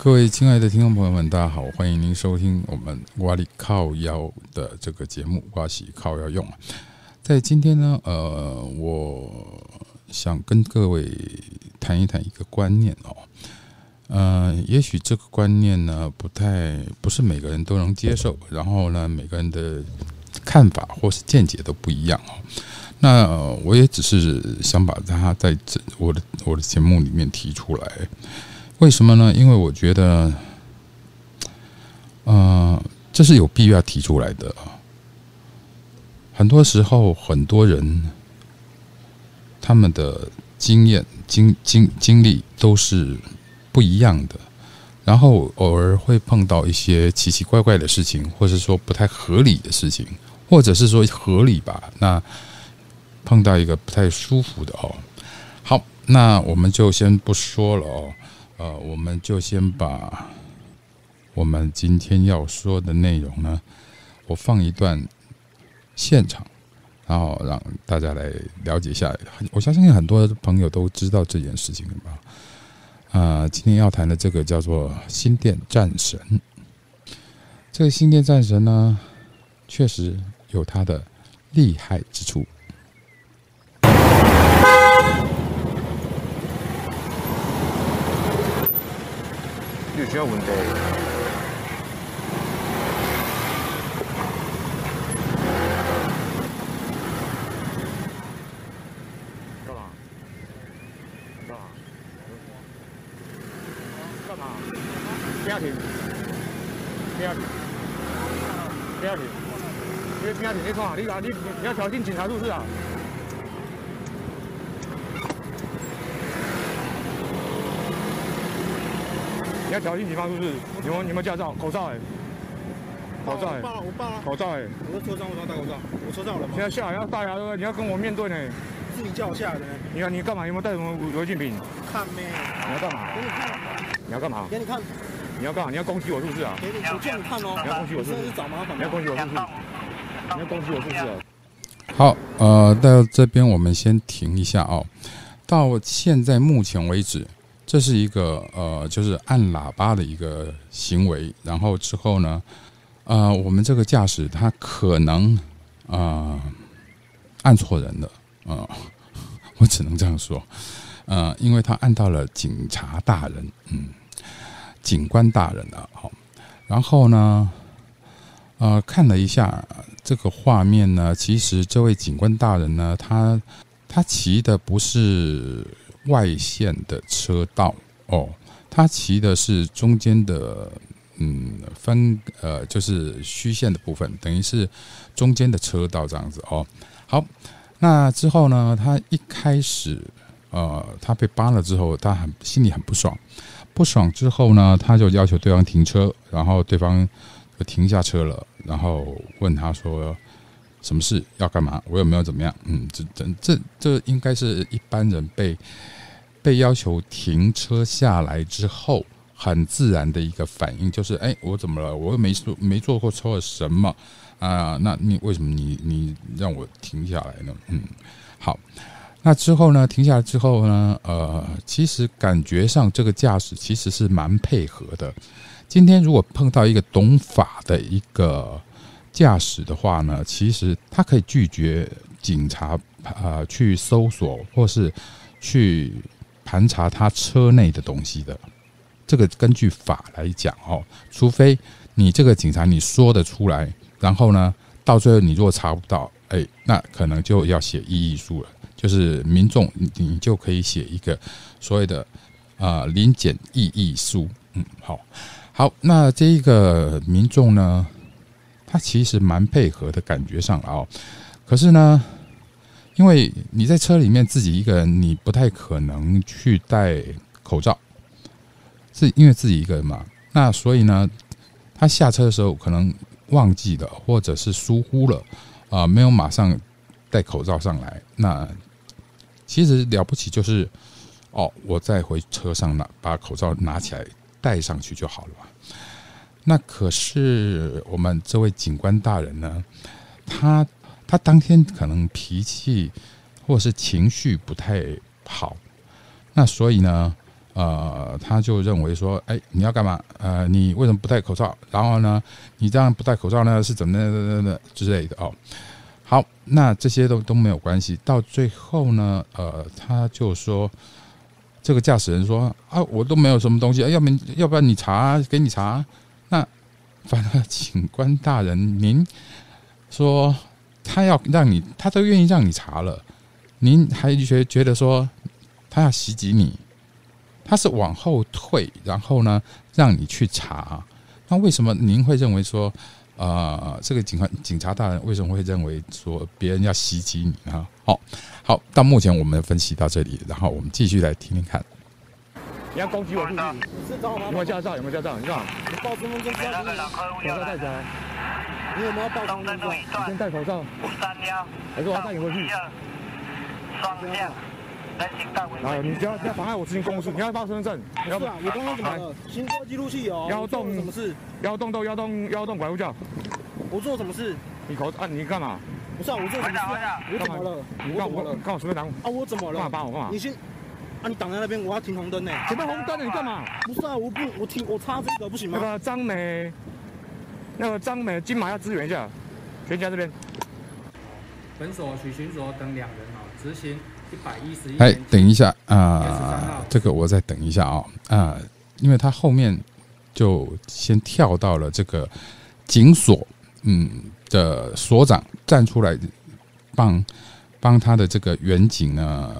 各位亲爱的听众朋友们，大家好，欢迎您收听我们瓦里靠腰的这个节目，瓦西靠腰用。在今天呢，呃，我想跟各位谈一谈一个观念哦，呃，也许这个观念呢，不太不是每个人都能接受，然后呢，每个人的看法或是见解都不一样哦。那我也只是想把它在这我的我的节目里面提出来。为什么呢？因为我觉得，呃，这是有必要提出来的。很多时候，很多人他们的经验、经经经历都是不一样的，然后偶尔会碰到一些奇奇怪怪的事情，或者说不太合理的事情，或者是说合理吧。那碰到一个不太舒服的哦。好，那我们就先不说了哦。呃，我们就先把我们今天要说的内容呢，我放一段现场，然后让大家来了解一下。我相信很多朋友都知道这件事情吧？啊，今天要谈的这个叫做新店战神。这个新店战神呢，确实有它的厉害之处。有问题？干嘛？干嘛？干嘛？不要停！不要停！不要停！你不要停！你干嘛？你啊你你要挑衅警察是不是啊？你要挑衅警方是不是？你们你们驾照口罩哎，口罩哎，我报了，口罩哎，我车上我要戴口罩，我车上有了吗现？在下来要戴啊，对不对？你要跟我面对呢。是你叫我下来的呢，你看你干嘛？有没有带什么违禁品？看没？你要干嘛？给你看，你要干嘛？给你看，你要干嘛？你要攻击我是不是啊？给你，我叫你看哦。你要攻击我是不是找麻烦你要吗？攻击我是不是？你要攻击我是不是啊？好，呃，到这边我们先停一下哦。到现在目前为止，这是一个呃，就是按喇叭的一个行为。然后之后呢，呃，我们这个驾驶他可能呃按错人了，呃，我只能这样说，呃，因为他按到了警察大人，嗯，警官大人了，好，然后呢，呃，看了一下这个画面呢，其实这位警官大人呢，他他骑的不是外线的车道哦，他骑的是中间的，嗯，分呃，就是虚线的部分，等于是中间的车道这样子哦。好，那之后呢，他一开始呃，他被扒了之后，他很心里很不爽，不爽之后呢，他就要求对方停车，然后对方就停下车了，然后问他说。什么事要干嘛？我有没有怎么样？嗯，这这这这应该是一般人被被要求停车下来之后，很自然的一个反应，就是哎，我怎么了？我又没做没做过错什么啊？那你为什么你你让我停下来呢？嗯，好，那之后呢？停下来之后呢？呃，其实感觉上这个驾驶其实是蛮配合的。今天如果碰到一个懂法的一个。驾驶的话呢，其实他可以拒绝警察啊去搜索或是去盘查他车内的东西的。这个根据法来讲哦，除非你这个警察你说得出来，然后呢，到最后你如果查不到，哎，那可能就要写异议书了。就是民众你就可以写一个所谓的啊临检异议书。嗯，好，好，那这一个民众呢？他其实蛮配合的感觉上哦，可是呢，因为你在车里面自己一个人，你不太可能去戴口罩，是因为自己一个人嘛。那所以呢，他下车的时候可能忘记了，或者是疏忽了，啊，没有马上戴口罩上来。那其实了不起就是哦，我再回车上拿把口罩拿起来戴上去就好了。那可是我们这位警官大人呢，他他当天可能脾气或是情绪不太好，那所以呢，呃，他就认为说，哎，你要干嘛？呃，你为什么不戴口罩？然后呢，你这样不戴口罩呢，是怎么的的之类的哦。好，那这些都都没有关系。到最后呢，呃，他就说，这个驾驶人说啊，我都没有什么东西，要不要不然你查，给你查。那反正警官大人，您说他要让你，他都愿意让你查了，您还觉觉得说他要袭击你？他是往后退，然后呢，让你去查。那为什么您会认为说，呃，这个警官警察大人为什么会认为说别人要袭击你啊？好，好，到目前我们分析到这里，然后我们继续来听听看。你要攻击我是不是？你是找我吗？有没有驾照？有没有驾照？你看，你报身份证是要你，口罩戴起来，你有没有报身份证？你先戴口罩，还是我要带你回去？然后你不要不要妨碍我执行公务，你要报身份证，你要是啊，我刚刚怎么了？行车记录器有。腰我做了动什么事？腰动都腰动腰动拐护叫，我做了什么事？你口啊你干嘛？不是啊，我做什么事啊？我怎么了？你干我我怎么了？干我随便挡，啊，我怎么了？干嘛扒我干嘛你？先，啊，你挡在那边，我要停红灯呢。前面红灯了你干嘛？不是啊，我不，我停，我插这个不行吗？那个张美，那个张美金马要支援一下，全家这边。本所许巡所等两人啊，执行一百一十一哎，等一下啊、这个我再等一下啊啊、因为他后面就先跳到了这个警所，嗯的所长站出来帮帮他的这个远景呢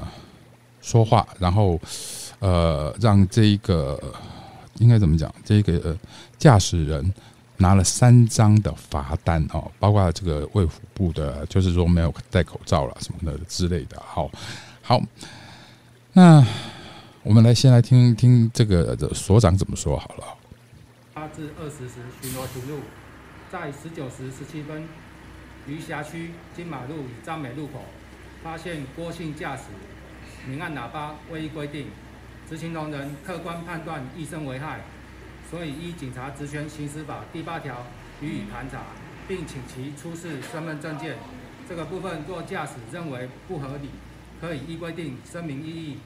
说话，然后呃让这一个应该怎么讲，这个驾驶人。拿了三张的罚单哦，包括这个卫福部的，就是说没有戴口罩了什么的之类的。好，好，那我们来先来听听这个所长怎么说好了。八至二十时巡逻行路，在十九时十七分，于辖区金马路与张美路口发现郭姓驾驶明按喇叭未依规定，执行同仁客观判断易生危害，所以依警察职权行使法第八条予以盘查，并请其出示身份证件。这个部分若驾驶认为不合理，可以依规定声明异议。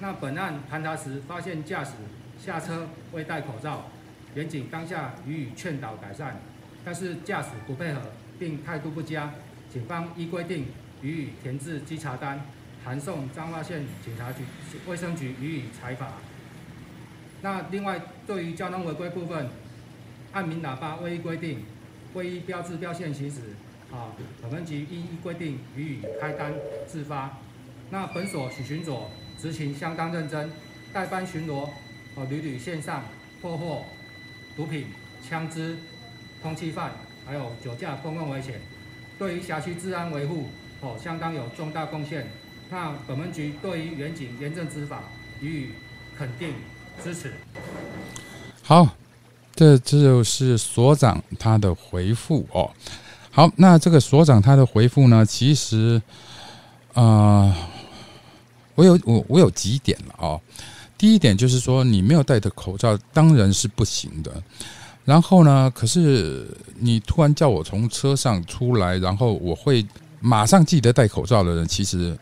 那本案盘查时发现驾驶下车未戴口罩，远警当下予以劝导改善，但是驾驶不配合并态度不佳，警方依规定予以填制稽查单，函送彰化县警察局卫生局予以裁罚。那另外对于交通违规部分，按鸣喇叭未依规定，未依标志标线行驶，啊，本分局依依规定予以开单自发。那本所许巡佐执勤相当认真，代班巡逻，哦，屡屡线上破获毒品、枪支、通缉犯，还有酒驾、公共危险，对于辖区治安维护，哦，相当有重大贡献。那本门局对于远景严正执法予以肯定支持。好，这这就是所长他的回复哦。好，那这个所长他的回复呢，其实呃，我有我我有几点了哦。第一点就是说，你没有戴的口罩当然是不行的。然后呢，可是你突然叫我从车上出来，然后我会马上记得戴口罩的人，其实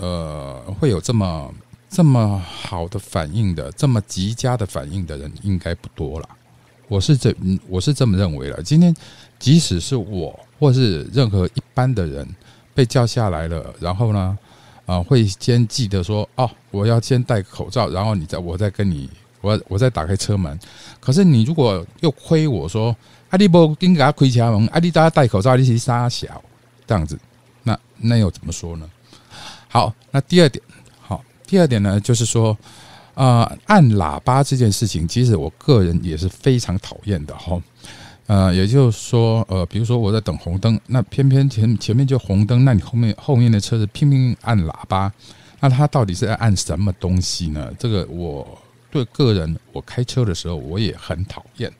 呃会有这么这么好的反应的，这么极佳的反应的人应该不多了。我是这我是这么认为了。今天即使是我或是任何一般的人被叫下来了，然后呢，啊、会先记得说哦，我要先戴口罩，然后你再我再跟你我我再打开车门。可是你如果又亏我说啊，你不应该开车门，啊，你大家戴口罩，你是傻小这样子，那那又怎么说呢？好，那第二点，好，第二点呢，就是说，呃，按喇叭这件事情，其实我个人也是非常讨厌的哈。呃，也就是说，呃，比如说我在等红灯，那偏偏前前面就红灯，那你后面后面的车子拼命按喇叭，那他到底是在按什么东西呢？这个我对个人，我开车的时候我也很讨厌。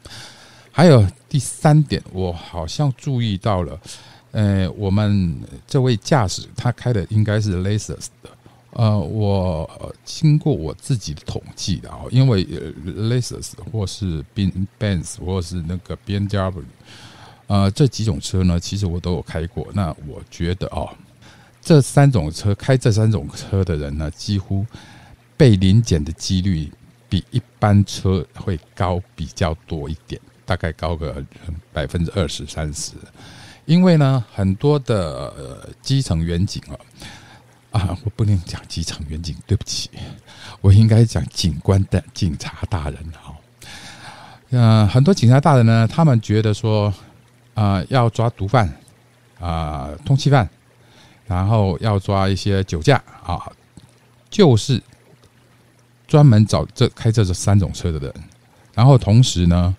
还有第三点，我好像注意到了，呃，我们这位驾驶他开的应该是 Lexus 的，呃，我经过我自己的统计的啊，因为呃 Lexus 或是 Benz 或是那个 B N W，呃，这几种车呢，其实我都有开过。那我觉得哦，这三种车开这三种车的人呢，几乎被临检的几率比一般车会高比较多一点，大概高个百分之二十三十。因为呢，很多的基层远景啊，啊，我不能讲基层远景，对不起，我应该讲警官的警察大人哈。呃，很多警察大人呢，他们觉得说，啊，要抓毒贩啊，通缉犯，然后要抓一些酒驾啊，就是专门找这开这这三种车的人，然后同时呢，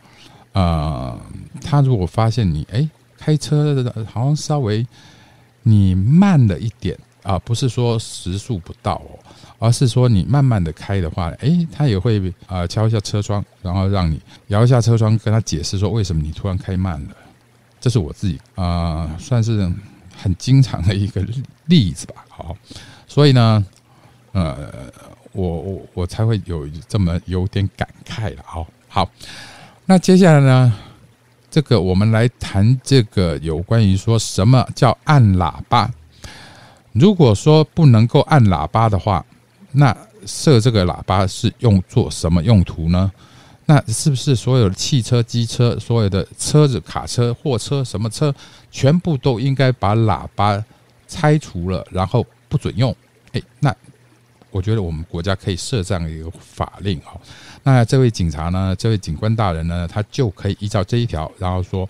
呃，他如果发现你哎。开车的好像稍微你慢了一点啊，不是说时速不到哦，而是说你慢慢的开的话，哎，他也会啊敲一下车窗，然后让你摇一下车窗，跟他解释说为什么你突然开慢了。这是我自己啊，算是很经常的一个例子吧。好，所以呢，呃，我我我才会有这么有点感慨了。好，好，那接下来呢？这个我们来谈这个有关于说什么叫按喇叭。如果说不能够按喇叭的话，那设这个喇叭是用做什么用途呢？那是不是所有的汽车、机车、所有的车子、卡车、货车什么车，全部都应该把喇叭拆除了，然后不准用？哎，那我觉得我们国家可以设这样一个法令哈。那这位警察呢？这位警官大人呢？他就可以依照这一条，然后说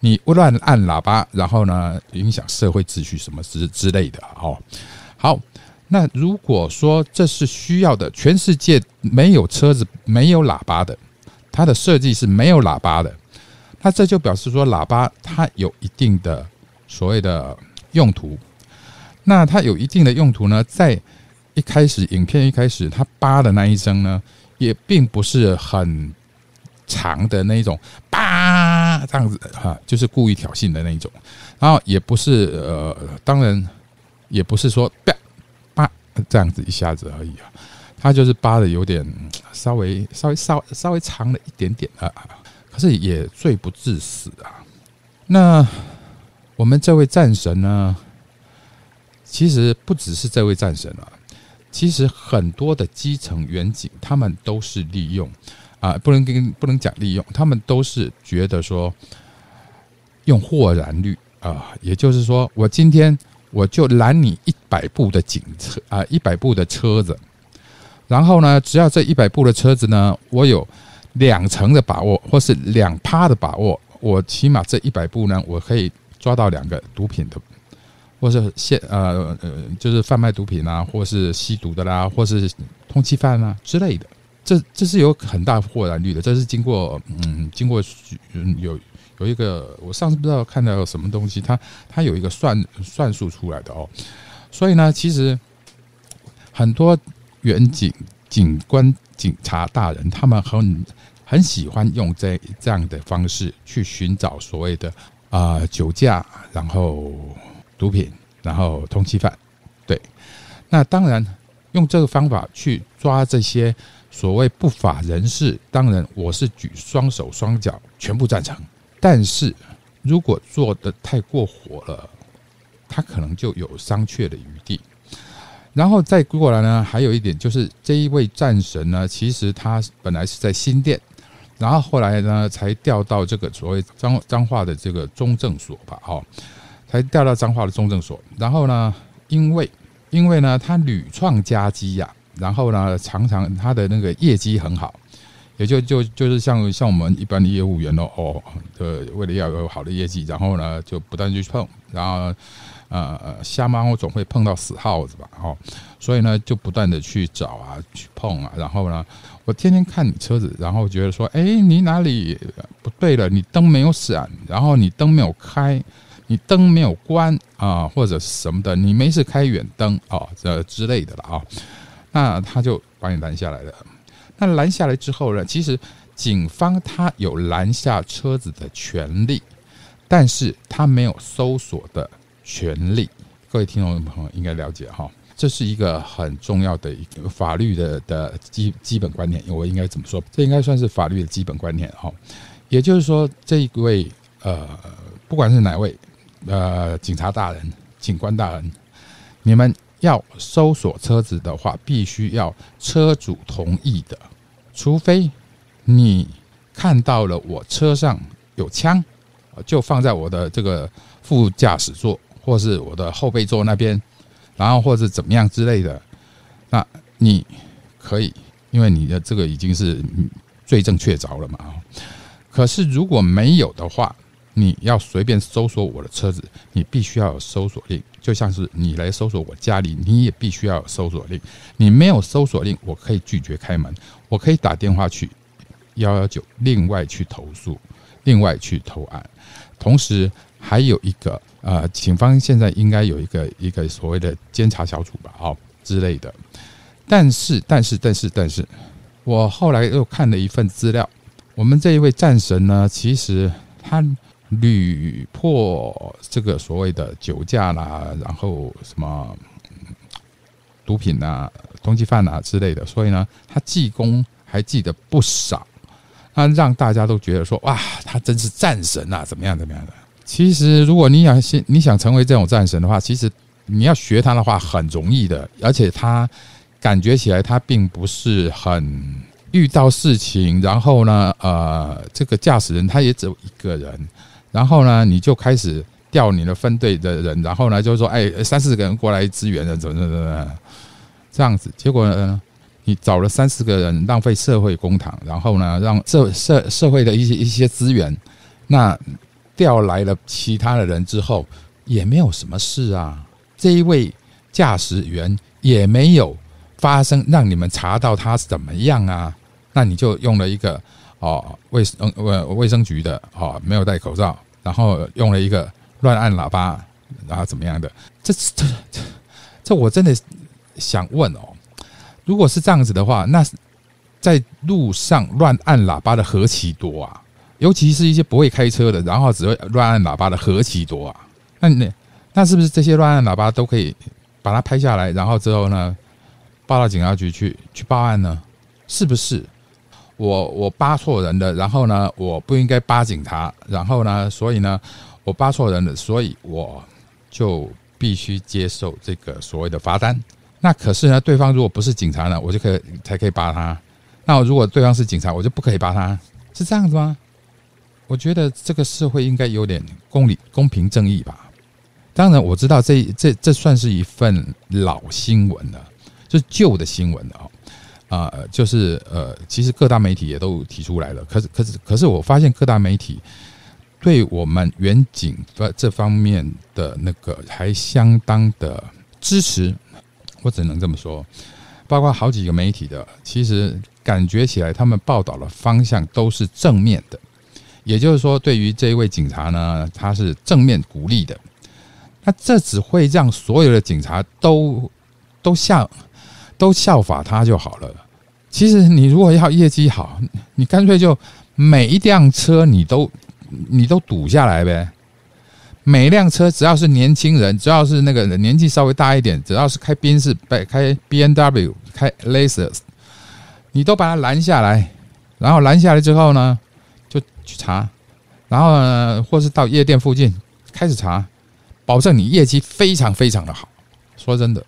你不乱按喇叭，然后呢影响社会秩序什么之之类的哦。好，那如果说这是需要的，全世界没有车子没有喇叭的，它的设计是没有喇叭的，那这就表示说喇叭它有一定的所谓的用途。那它有一定的用途呢，在一开始影片一开始他叭的那一声呢？也并不是很长的那一种，叭这样子哈，就是故意挑衅的那一种，然后也不是呃，当然也不是说叭叭这样子一下子而已啊，他就是叭的有点稍微稍微稍稍微长了一点点啊，可是也罪不至死啊。那我们这位战神呢，其实不只是这位战神啊。其实很多的基层远景，他们都是利用啊，不能跟不能讲利用，他们都是觉得说用豁然率啊，也就是说，我今天我就拦你一百部的警车啊，一百部的车子，然后呢，只要这一百部的车子呢，我有两成的把握，或是两趴的把握，我起码这一百部呢，我可以抓到两个毒品的。或是现呃呃，就是贩卖毒品啊，或是吸毒的啦，或是通缉犯啊之类的，这这是有很大豁然率的。这是经过嗯，经过有有一个，我上次不知道看到什么东西，它它有一个算算数出来的哦。所以呢，其实很多远警警官、警察大人，他们很很喜欢用这这样的方式去寻找所谓的啊酒驾，然后。毒品，然后通缉犯，对，那当然用这个方法去抓这些所谓不法人士，当然我是举双手双脚全部赞成。但是如果做的太过火了，他可能就有商榷的余地。然后再过来呢，还有一点就是这一位战神呢，其实他本来是在新店，然后后来呢才调到这个所谓彰彰化的这个中正所吧，哦。才调到彰化的中正所，然后呢，因为因为呢，他屡创佳绩呀，然后呢，常常他的那个业绩很好，也就就就是像像我们一般的业务员哦哦，呃，为了要有好的业绩，然后呢，就不断去碰，然后呃，瞎猫总会碰到死耗子吧，哦，所以呢，就不断的去找啊，去碰啊，然后呢，我天天看你车子，然后觉得说，哎，你哪里不对了？你灯没有闪，然后你灯没有开。你灯没有关啊，或者什么的，你没事开远灯啊，这之类的了啊，那他就把你拦下来了。那拦下来之后呢，其实警方他有拦下车子的权利，但是他没有搜索的权利。各位听众朋友应该了解哈，这是一个很重要的一个法律的的基基本观念。我应该怎么说？这应该算是法律的基本观念哈。也就是说，这一位呃，不管是哪位。呃，警察大人、警官大人，你们要搜索车子的话，必须要车主同意的，除非你看到了我车上有枪，就放在我的这个副驾驶座或是我的后备座那边，然后或者怎么样之类的，那你可以，因为你的这个已经是罪证确凿了嘛。可是如果没有的话，你要随便搜索我的车子，你必须要有搜索令，就像是你来搜索我家里，你也必须要有搜索令。你没有搜索令，我可以拒绝开门，我可以打电话去幺幺九，另外去投诉，另外去投案。同时还有一个呃，警方现在应该有一个一个所谓的监察小组吧，哦之类的。但是但是但是但是，我后来又看了一份资料，我们这一位战神呢，其实他。屡破这个所谓的酒驾啦，然后什么毒品啊、通缉犯啊之类的，所以呢，他记功还记得不少，那让大家都觉得说哇，他真是战神啊，怎么样怎么样的？其实，如果你想你想成为这种战神的话，其实你要学他的话很容易的，而且他感觉起来他并不是很遇到事情，然后呢，呃，这个驾驶人他也只有一个人。然后呢，你就开始调你的分队的人，然后呢，就是说，哎，三四个人过来支援了，怎么怎么怎么，这样子。结果呢，你找了三四个人，浪费社会公帑，然后呢，让社社社会的一些一些资源，那调来了其他的人之后，也没有什么事啊。这一位驾驶员也没有发生让你们查到他怎么样啊？那你就用了一个。哦，卫生卫卫生局的哦，没有戴口罩，然后用了一个乱按喇叭，然后怎么样的？这这这这，我真的想问哦，如果是这样子的话，那在路上乱按喇叭的何其多啊！尤其是一些不会开车的，然后只会乱按喇叭的何其多啊！那那那是不是这些乱按喇叭都可以把它拍下来，然后之后呢，报到警察局去去报案呢？是不是？我我扒错人的，然后呢，我不应该扒警察，然后呢，所以呢，我扒错人的，所以我就必须接受这个所谓的罚单。那可是呢，对方如果不是警察呢，我就可以才可以扒他。那如果对方是警察，我就不可以扒他，是这样子吗？我觉得这个社会应该有点公理、公平正义吧。当然，我知道这这这算是一份老新闻了，就是旧的新闻了啊。就是呃，其实各大媒体也都提出来了，可是可是可是，我发现各大媒体对我们远景的这方面的那个还相当的支持，我只能这么说。包括好几个媒体的，其实感觉起来他们报道的方向都是正面的，也就是说，对于这一位警察呢，他是正面鼓励的。那这只会让所有的警察都都像。都效法他就好了。其实你如果要业绩好，你干脆就每一辆车你都你都堵下来呗。每一辆车只要是年轻人，只要是那个年纪稍微大一点，只要是开宾士、开 B N W、开 Lexus，你都把它拦下来。然后拦下来之后呢，就去查，然后呢，或是到夜店附近开始查，保证你业绩非常非常的好。说真的。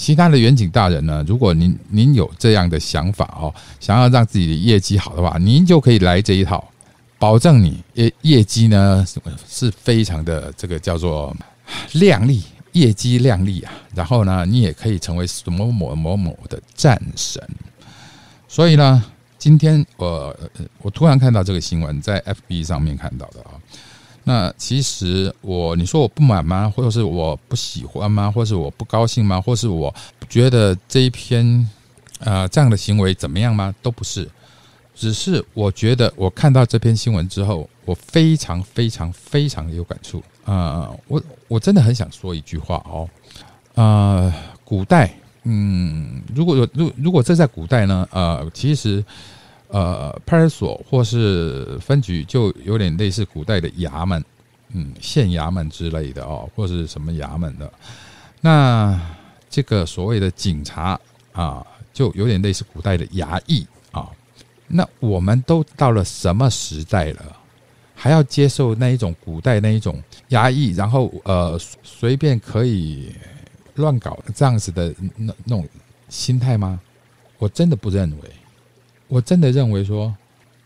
其他的远景大人呢？如果您您有这样的想法哦，想要让自己的业绩好的话，您就可以来这一套，保证你业业绩呢是非常的这个叫做靓丽，业绩靓丽啊。然后呢，你也可以成为什么某某某的战神。所以呢，今天我我突然看到这个新闻，在 FB 上面看到的啊。那其实我，你说我不满吗？或者是我不喜欢吗？或是我不高兴吗？或是我觉得这一篇啊这样的行为怎么样吗？都不是，只是我觉得我看到这篇新闻之后，我非常非常非常有感触啊！我我真的很想说一句话哦，啊，古代，嗯，如果如如果这在古代呢，呃，其实。呃，派出所或是分局就有点类似古代的衙门，嗯，县衙门之类的哦，或是什么衙门的。那这个所谓的警察啊，就有点类似古代的衙役啊。那我们都到了什么时代了，还要接受那一种古代那一种衙役，然后呃随便可以乱搞这样子的那那种心态吗？我真的不认为。我真的认为说，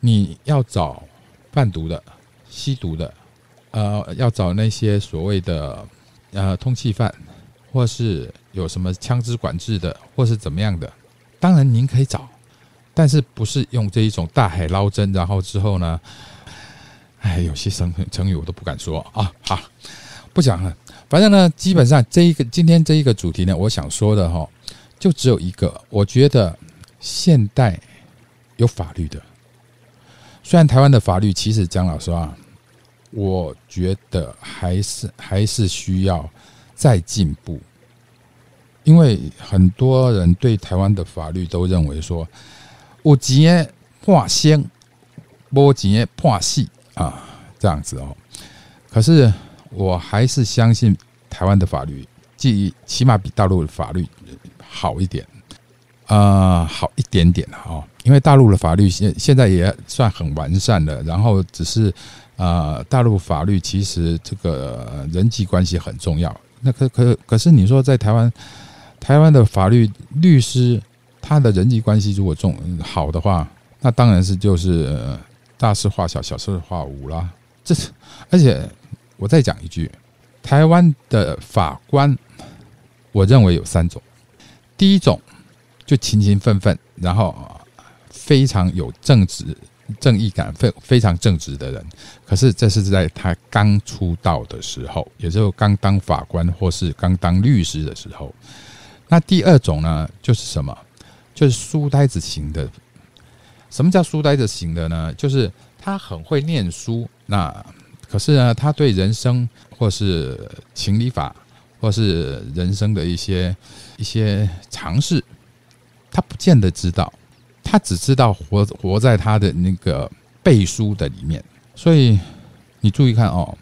你要找贩毒的、吸毒的，呃，要找那些所谓的呃通缉犯，或是有什么枪支管制的，或是怎么样的，当然您可以找，但是不是用这一种大海捞针，然后之后呢，哎，有些成成语我都不敢说啊，好，不讲了。反正呢，基本上这一个今天这一个主题呢，我想说的哈，就只有一个，我觉得现代有法律的，虽然台湾的法律其实讲老实话，我觉得还是还是需要再进步，因为很多人对台湾的法律都认为说，有钱判先，无钱判死啊，这样子哦，可是。我还是相信台湾的法律，即起码比大陆的法律好一点，啊，好一点点哈。因为大陆的法律现现在也算很完善了，然后只是啊，大陆法律其实这个人际关系很重要。那可可可是你说在台湾，台湾的法律律师他的人际关系如果重好的话，那当然是就是大事化小，小事化无啦。这是而且。我再讲一句，台湾的法官，我认为有三种。第一种就勤勤奋奋，然后非常有正直、正义感、非非常正直的人。可是这是在他刚出道的时候，也就是刚当法官或是刚当律师的时候。那第二种呢，就是什么？就是书呆子型的。什么叫书呆子型的呢？就是他很会念书，那。可是呢，他对人生或是情理法，或是人生的一些一些常识，他不见得知道，他只知道活活在他的那个背书的里面。所以你注意看哦，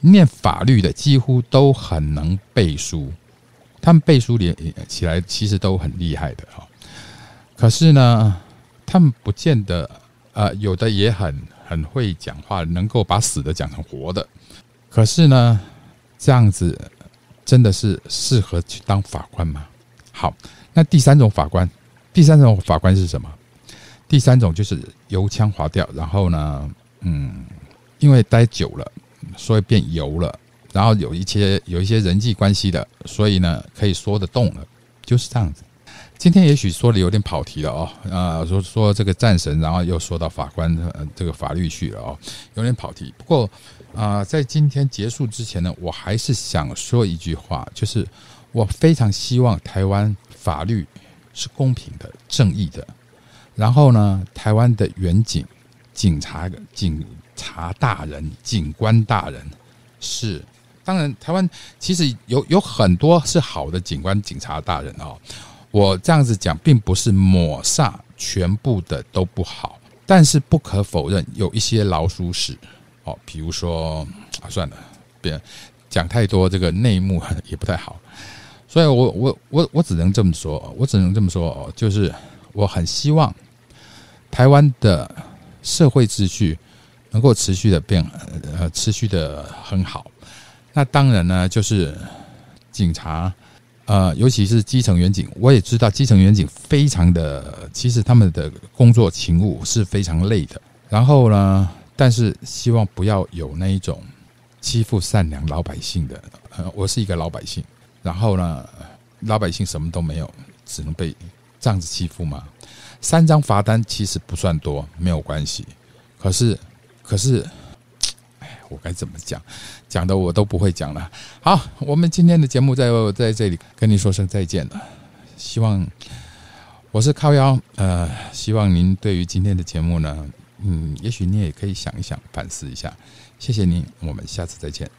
念法律的几乎都很能背书，他们背书连起来其实都很厉害的哈。可是呢，他们不见得，呃，有的也很。很会讲话，能够把死的讲成活的。可是呢，这样子真的是适合去当法官吗？好，那第三种法官，第三种法官是什么？第三种就是油腔滑调，然后呢，嗯，因为待久了，所以变油了，然后有一些有一些人际关系的，所以呢，可以说得动了，就是这样子。今天也许说的有点跑题了哦，啊，说说这个战神，然后又说到法官这个法律去了哦，有点跑题。不过啊，在今天结束之前呢，我还是想说一句话，就是我非常希望台湾法律是公平的、正义的。然后呢，台湾的远警、警察、警察大人、警官大人是，当然，台湾其实有有很多是好的警官、警察大人哦。我这样子讲，并不是抹煞全部的都不好，但是不可否认有一些老鼠屎哦，比如说啊，算了，别讲太多，这个内幕也不太好，所以我我我我只能这么说，我只能这么说哦，就是我很希望台湾的社会秩序能够持续的变呃持续的很好，那当然呢，就是警察。呃，尤其是基层员警，我也知道基层员警非常的，其实他们的工作勤务是非常累的。然后呢，但是希望不要有那一种欺负善良老百姓的。呃，我是一个老百姓，然后呢，老百姓什么都没有，只能被这样子欺负吗？三张罚单其实不算多，没有关系。可是，可是。哎我该怎么讲？讲的我都不会讲了。好，我们今天的节目在在这里跟您说声再见了。希望我是靠腰，呃，希望您对于今天的节目呢，嗯，也许你也可以想一想，反思一下。谢谢您，我们下次再见。